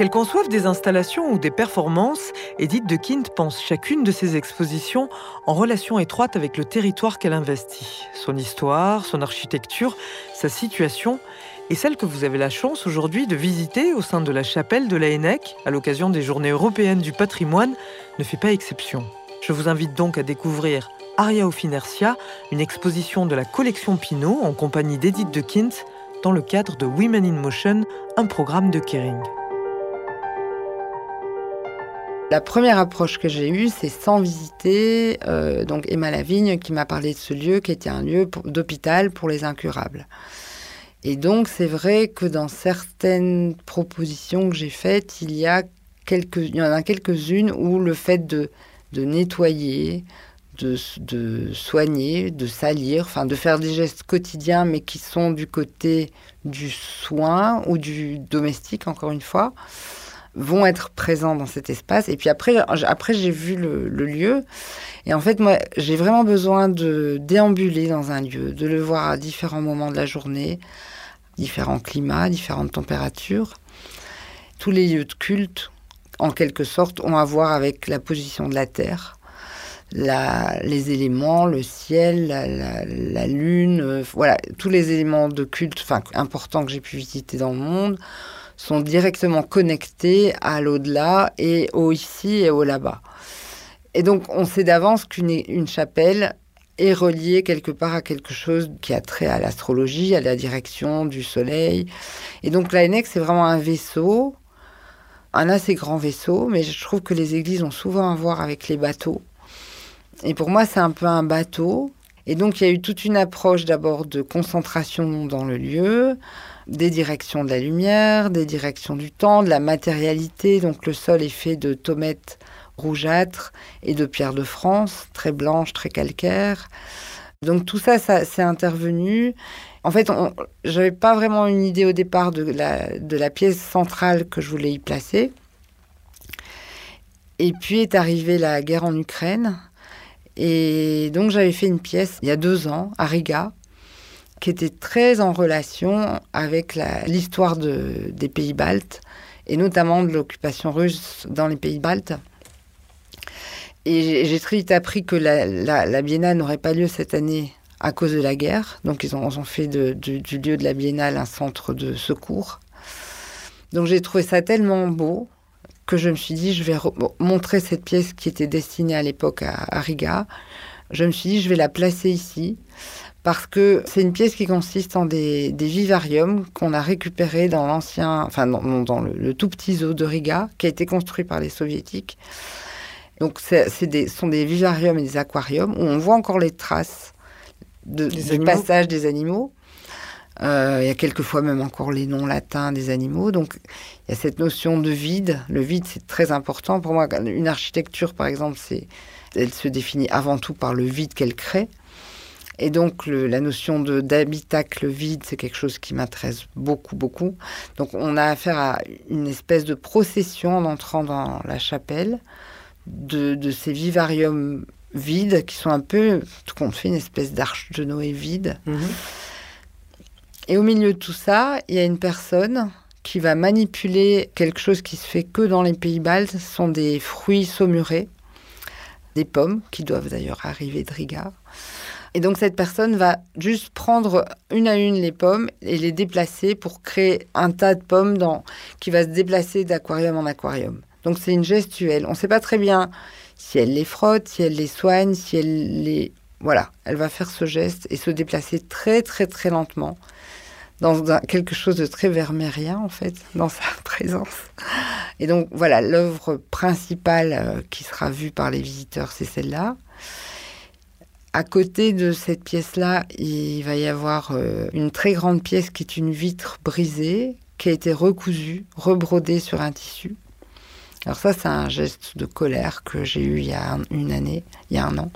Qu'elle conçoive des installations ou des performances, Edith de Kint pense chacune de ses expositions en relation étroite avec le territoire qu'elle investit. Son histoire, son architecture, sa situation et celle que vous avez la chance aujourd'hui de visiter au sein de la chapelle de la Hennec à l'occasion des Journées européennes du patrimoine ne fait pas exception. Je vous invite donc à découvrir Aria of Inertia, une exposition de la collection Pinot en compagnie d'Edith de Kint dans le cadre de Women in Motion, un programme de Kering. La première approche que j'ai eue, c'est sans visiter euh, donc Emma Lavigne qui m'a parlé de ce lieu qui était un lieu d'hôpital pour les incurables. Et donc c'est vrai que dans certaines propositions que j'ai faites, il y a quelques, il y en a quelques-unes où le fait de, nettoyer, de, de, soigner, de salir, enfin de faire des gestes quotidiens, mais qui sont du côté du soin ou du domestique, encore une fois, vont être présents dans cet espace. Et puis après, après j'ai vu le, lieu. Et en fait, moi, j'ai vraiment besoin de déambuler dans un lieu, de le voir à différents moments de la journée, différents climats, différentes températures. Tous les lieux de culte, en quelque sorte, ont à voir avec la position de la Terre la, les éléments, le ciel, la, la, lune, euh, voilà, tous les éléments de culte importants que j'ai pu visiter dans le monde sont directement connectés à l'au-delà et au ici et au là-bas. Et donc, on sait d'avance qu'une une chapelle est reliée quelque part à quelque chose qui a trait à l'astrologie, à la direction du soleil. Et donc, la c'est vraiment un vaisseau, un assez grand vaisseau, mais je trouve que les églises ont souvent à voir avec les bateaux. Et pour moi, c'est un peu un bateau. Et donc, il y a eu toute une approche d'abord de concentration dans le lieu, des directions de la lumière, des directions du temps, de la matérialité. Donc, le sol est fait de tomettes rougeâtres et de pierres de France, très blanches, très calcaires. Donc, tout ça, ça c'est intervenu. En fait, je n'avais pas vraiment une idée au départ de la pièce centrale que je voulais y placer. Et puis est arrivée la guerre en Ukraine. Et donc j'avais fait une pièce il y a deux ans à Riga qui était très en relation avec l'histoire des pays baltes et notamment de l'occupation russe dans les pays baltes. Et j'ai très vite appris que la, Biennale n'aurait pas lieu cette année à cause de la guerre. Donc ils ont, fait du, du lieu de la Biennale un centre de secours. Donc j'ai trouvé ça tellement beau que je me suis dit, je vais montrer cette pièce qui était destinée à l'époque à, Riga. Je me suis dit, je vais la placer ici parce que c'est une pièce qui consiste en des, vivariums qu'on a récupérés dans l'ancien, enfin dans, le, tout petit zoo de Riga qui a été construit par les soviétiques. Donc ce des, sont des vivariums et des aquariums où on voit encore les traces de, du passage des animaux. Euh, il y a quelquefois même encore les noms latins des animaux. Donc il y a cette notion de vide. Le vide, c'est très important. Pour moi, une architecture, par exemple, c'est, elle se définit avant tout par le vide qu'elle crée. Et donc, la notion de, d'habitacle vide, c'est quelque chose qui m'intéresse beaucoup, beaucoup. Donc, on a affaire à une espèce de procession en entrant dans la chapelle de, ces vivariums vides qui sont un peu, tout compte fait, une espèce d'arche de Noé vide. Mm-hmm. Et au milieu de tout ça, il y a une personne qui va manipuler quelque chose qui se fait que dans les pays baltes. Ce sont des fruits saumurés, des pommes, qui doivent d'ailleurs arriver de Riga. Et donc cette personne va juste prendre une à une les pommes et les déplacer pour créer un tas de pommes dans, qui va se déplacer d'aquarium en aquarium. Donc c'est une gestuelle. On ne sait pas très bien si elle les frotte, si elle les soigne, si elle les... Voilà, elle va faire ce geste et se déplacer très très très lentement dans quelque chose de très vermérien, en fait, dans sa présence. Et donc, voilà, l'œuvre principale euh, qui sera vue par les visiteurs, c'est celle-là. À côté de cette pièce-là, il va y avoir euh, une très grande pièce qui est une vitre brisée, qui a été recousue, rebrodée sur un tissu. Alors ça, c'est un geste de colère que j'ai eu il y a une année, il y a un an.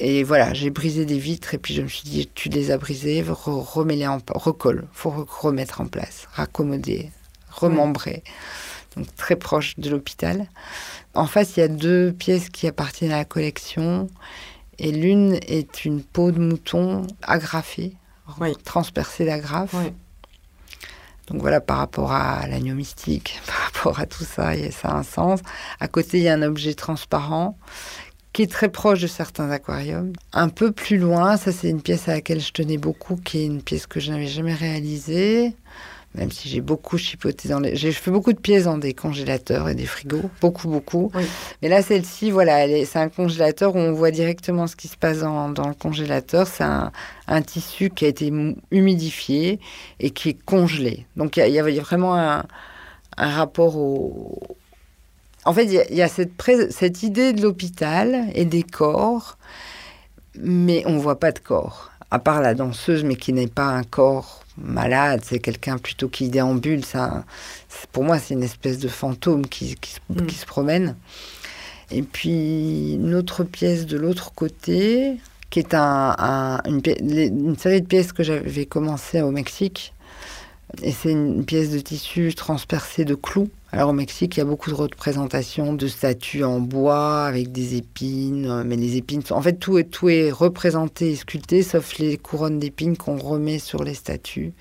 Et voilà, j'ai brisé des vitres et puis je me suis dit, tu les as brisées, remets-les en recolle, faut remettre en place, raccommoder, remembrer. Donc très proche de l'hôpital. En face, il y a deux pièces qui appartiennent à la collection et l'une est une peau de mouton agrafée, transpercée d'agrafes. Donc voilà, par rapport à l'agneau mystique, par rapport à tout ça et ça a un sens. À côté, il y a un objet transparent qui est très proche de certains aquariums. Un peu plus loin, ça c'est une pièce à laquelle je tenais beaucoup, qui est une pièce que je n'avais jamais réalisée même si j'ai beaucoup chipoté dans les... J'ai fait beaucoup de pièces dans des congélateurs et des frigos, beaucoup, beaucoup. Mais là, celle-ci, voilà, c'est un congélateur où on voit directement ce qui se passe dans, le congélateur. C'est un, tissu qui a été humidifié et qui est congelé. Donc, il y, avait vraiment un, rapport au... En fait, il y, a, cette, cette idée de l'hôpital et des corps, mais on ne voit pas de corps. À part la danseuse, mais qui n'est pas un corps malade, c'est quelqu'un plutôt qui déambule. Ça, pour moi, c'est une espèce de fantôme qui, mm. qui, se promène. Et puis, une autre pièce de l'autre côté, qui est un, une, une, série de pièces que j'avais commencé au Mexique. Et c'est une pièce de tissu transpercé de clous. Alors au Mexique, il y a beaucoup de représentations de statues en bois avec des épines, mais les épines, en fait, tout est, tout est représenté et sculpté, sauf les couronnes d'épines qu'on remet sur les statues.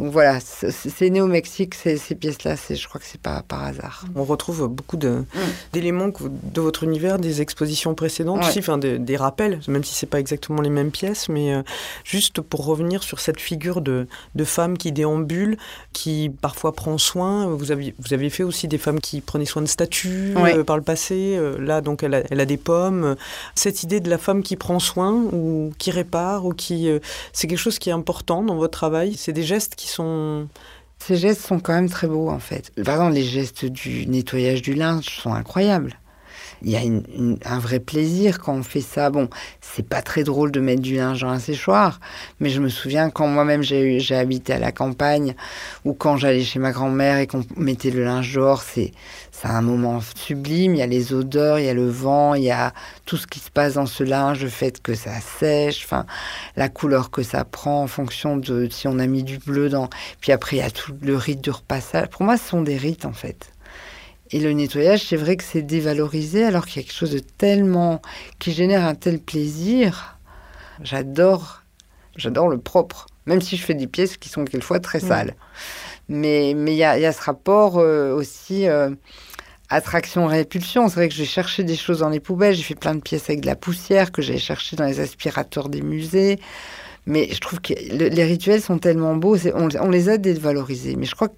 Donc voilà, c'est né au Mexique, ces, pièces-là, je crois que c'est pas par hasard. On retrouve beaucoup mm. d'éléments de, votre univers, des expositions précédentes aussi, enfin des rappels, même si c'est pas exactement les mêmes pièces, mais euh, juste pour revenir sur cette figure de, de, femme qui déambule, qui parfois prend soin. Vous aviez, vous aviez fait aussi des femmes qui prenaient soin de statues euh, par le passé. Euh, là, donc, elle a, elle a, des pommes. Cette idée de la femme qui prend soin ou qui répare ou qui, c'est quelque chose qui est important dans votre travail. C'est des gestes qui Ces gestes sont quand même très beaux en fait. Par exemple, les gestes du nettoyage du linge sont incroyables. Il y a un vrai plaisir quand on fait ça. Bon, c'est pas très drôle de mettre du linge dans un séchoir, mais je me souviens quand moi-même j'ai habité à la campagne ou quand j'allais chez ma grand-mère et qu'on mettait le linge dehors, c'est un moment sublime. Il y a les odeurs, il y a le vent, il y a tout ce qui se passe dans ce linge, le fait que ça sèche, la couleur que ça prend en fonction de si on a mis du bleu dans. Puis après, il y a tout le rite du repassage. Pour moi, ce sont des rites, en fait. Et le nettoyage, c'est vrai que c'est dévalorisé alors qu'il y a quelque chose de tellement. qui génère un tel plaisir. J'adore. J'adore le propre. Même si je fais des pièces qui sont quelquefois très sales. Mais il y, a, ce rapport euh, aussi. Euh, attraction-répulsion. C'est vrai que j'ai cherché des choses dans les poubelles, j'ai fait plein de pièces avec de la poussière que j'avais cherché dans les aspirateurs des musées. Mais je trouve que les rituels sont tellement beaux, on, on, les a dévalorisés. Mais je crois que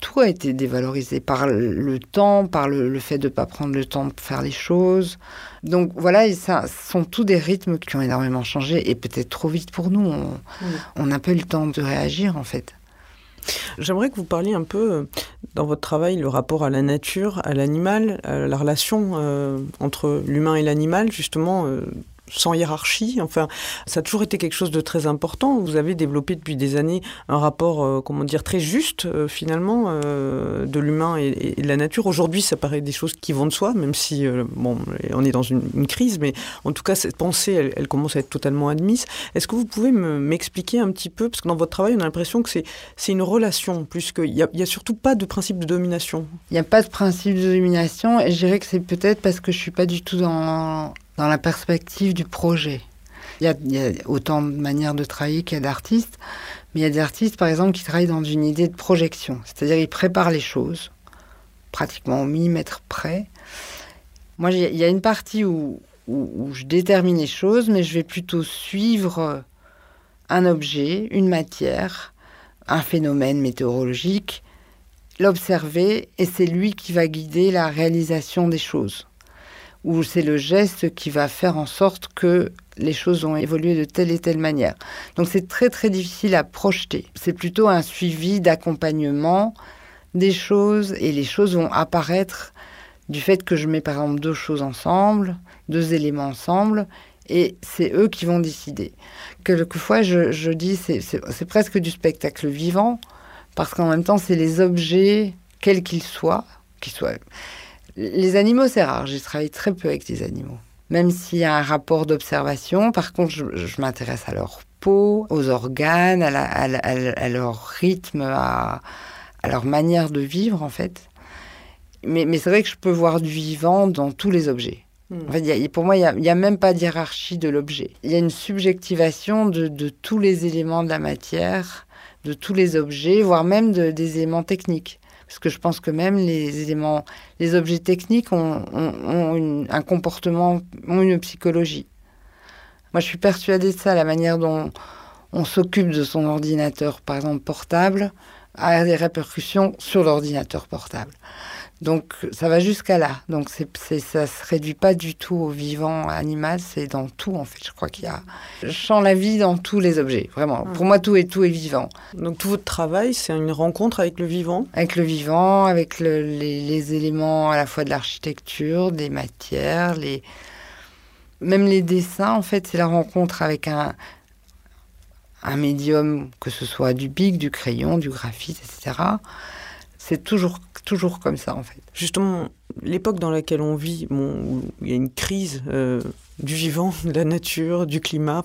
tout a été dévalorisé par le, temps, par le, fait de ne pas prendre le temps de faire les choses. Donc voilà, ça sont tous des rythmes qui ont énormément changé et peut-être trop vite pour nous. On n'a pas eu le temps de réagir en fait. J'aimerais que vous parliez un peu euh, dans votre travail le rapport à la nature, à l'animal, la relation euh, entre l'humain et l'animal, justement. Euh, sans hiérarchie. Enfin, ça a toujours été quelque chose de très important. Vous avez développé depuis des années un rapport, euh, comment dire, très juste euh, finalement euh, de l'humain et, de la nature. Aujourd'hui, ça paraît des choses qui vont de soi, même si bon, on est dans une, crise, mais en tout cas, cette pensée, elle, commence à être totalement admise. Est-ce que vous pouvez m'expliquer un petit peu, parce que dans votre travail, on a l'impression que c'est une relation, plus qu'il n'y a, a surtout pas de principe de domination. Il n'y a pas de principe de domination, et je dirais que c'est peut-être parce que je suis pas du tout dans dans la perspective du projet. Il y, a, autant de manières de travailler qu'il y a d'artistes, mais il y a des artistes, par exemple, qui travaillent dans une idée de projection. C'est-à-dire, ils préparent les choses, pratiquement au millimètre près. Moi, il y a une partie où, je détermine les choses, mais je vais plutôt suivre un objet, une matière, un phénomène météorologique, l'observer, et c'est lui qui va guider la réalisation des choses où c'est le geste qui va faire en sorte que les choses ont évolué de telle et telle manière. Donc c'est très très difficile à projeter. C'est plutôt un suivi d'accompagnement des choses et les choses vont apparaître du fait que je mets par exemple deux choses ensemble, deux éléments ensemble, et c'est eux qui vont décider. Quelquefois, je, je dis, c'est presque du spectacle vivant, parce qu'en même temps, c'est les objets, quels qu'ils soient, qu'ils soient les animaux, c'est rare. J'ai travaillé très peu avec les animaux. Même s'il y a un rapport d'observation, par contre, je, m'intéresse à leur peau, aux organes, à, leur rythme, à, leur manière de vivre, en fait. Mais, c'est vrai que je peux voir du vivant dans tous les objets. En fait, pour moi, il n'y a, même pas de hiérarchie de l'objet. Il y a une subjectivation de, tous les éléments de la matière, de tous les objets, voire même des éléments techniques. Parce que je pense que même les éléments, les objets techniques ont, un comportement, ont une psychologie. Moi, je suis persuadée de ça, la manière dont on s'occupe de son ordinateur, par exemple portable, a des répercussions sur l'ordinateur portable. Donc ça va jusqu'à là. Donc c'est, c'est, ça se réduit pas du tout au vivant animal, c'est dans tout en fait. Je crois qu'il y a. Je sens la vie dans tous les objets, vraiment. Pour moi, tout est tout est vivant. Donc tout votre travail, c'est une rencontre avec le vivant. Avec le vivant, avec les, les, éléments à la fois de l'architecture, des matières, les même les dessins. En fait, c'est la rencontre avec un un médium, que ce soit du bic, du crayon, du graphite, etc. C'est toujours toujours comme ça en fait. Justement, l'époque dans laquelle on vit, où il y a une crise euh, du vivant, de la nature, du climat,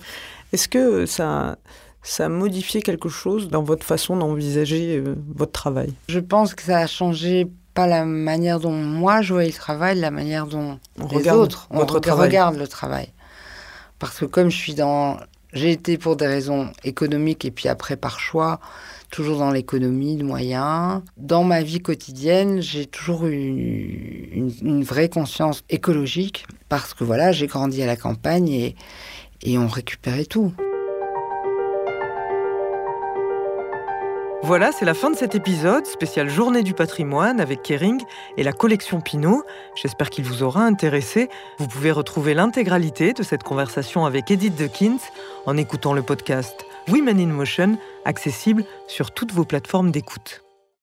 est-ce que ça, ça a modifié quelque chose dans votre façon d'envisager euh, votre travail? Je pense que ça a changé pas la manière dont moi je vois le travail, la manière dont on les autres votre regardent le travail. Parce que comme je suis dans... J'ai été pour des raisons économiques et puis après par choix toujours dans l'économie de moyens. Dans ma vie quotidienne, j'ai toujours eu une, vraie conscience écologique parce que voilà, j'ai grandi à la campagne et, on récupérait tout. Voilà, c'est la fin de cet épisode, spécial Journée du patrimoine avec Kering et la collection Pinot. J'espère qu'il vous aura intéressé. Vous pouvez retrouver l'intégralité de cette conversation avec Edith de Kint en écoutant le podcast Women in Motion, accessible sur toutes vos plateformes d'écoute.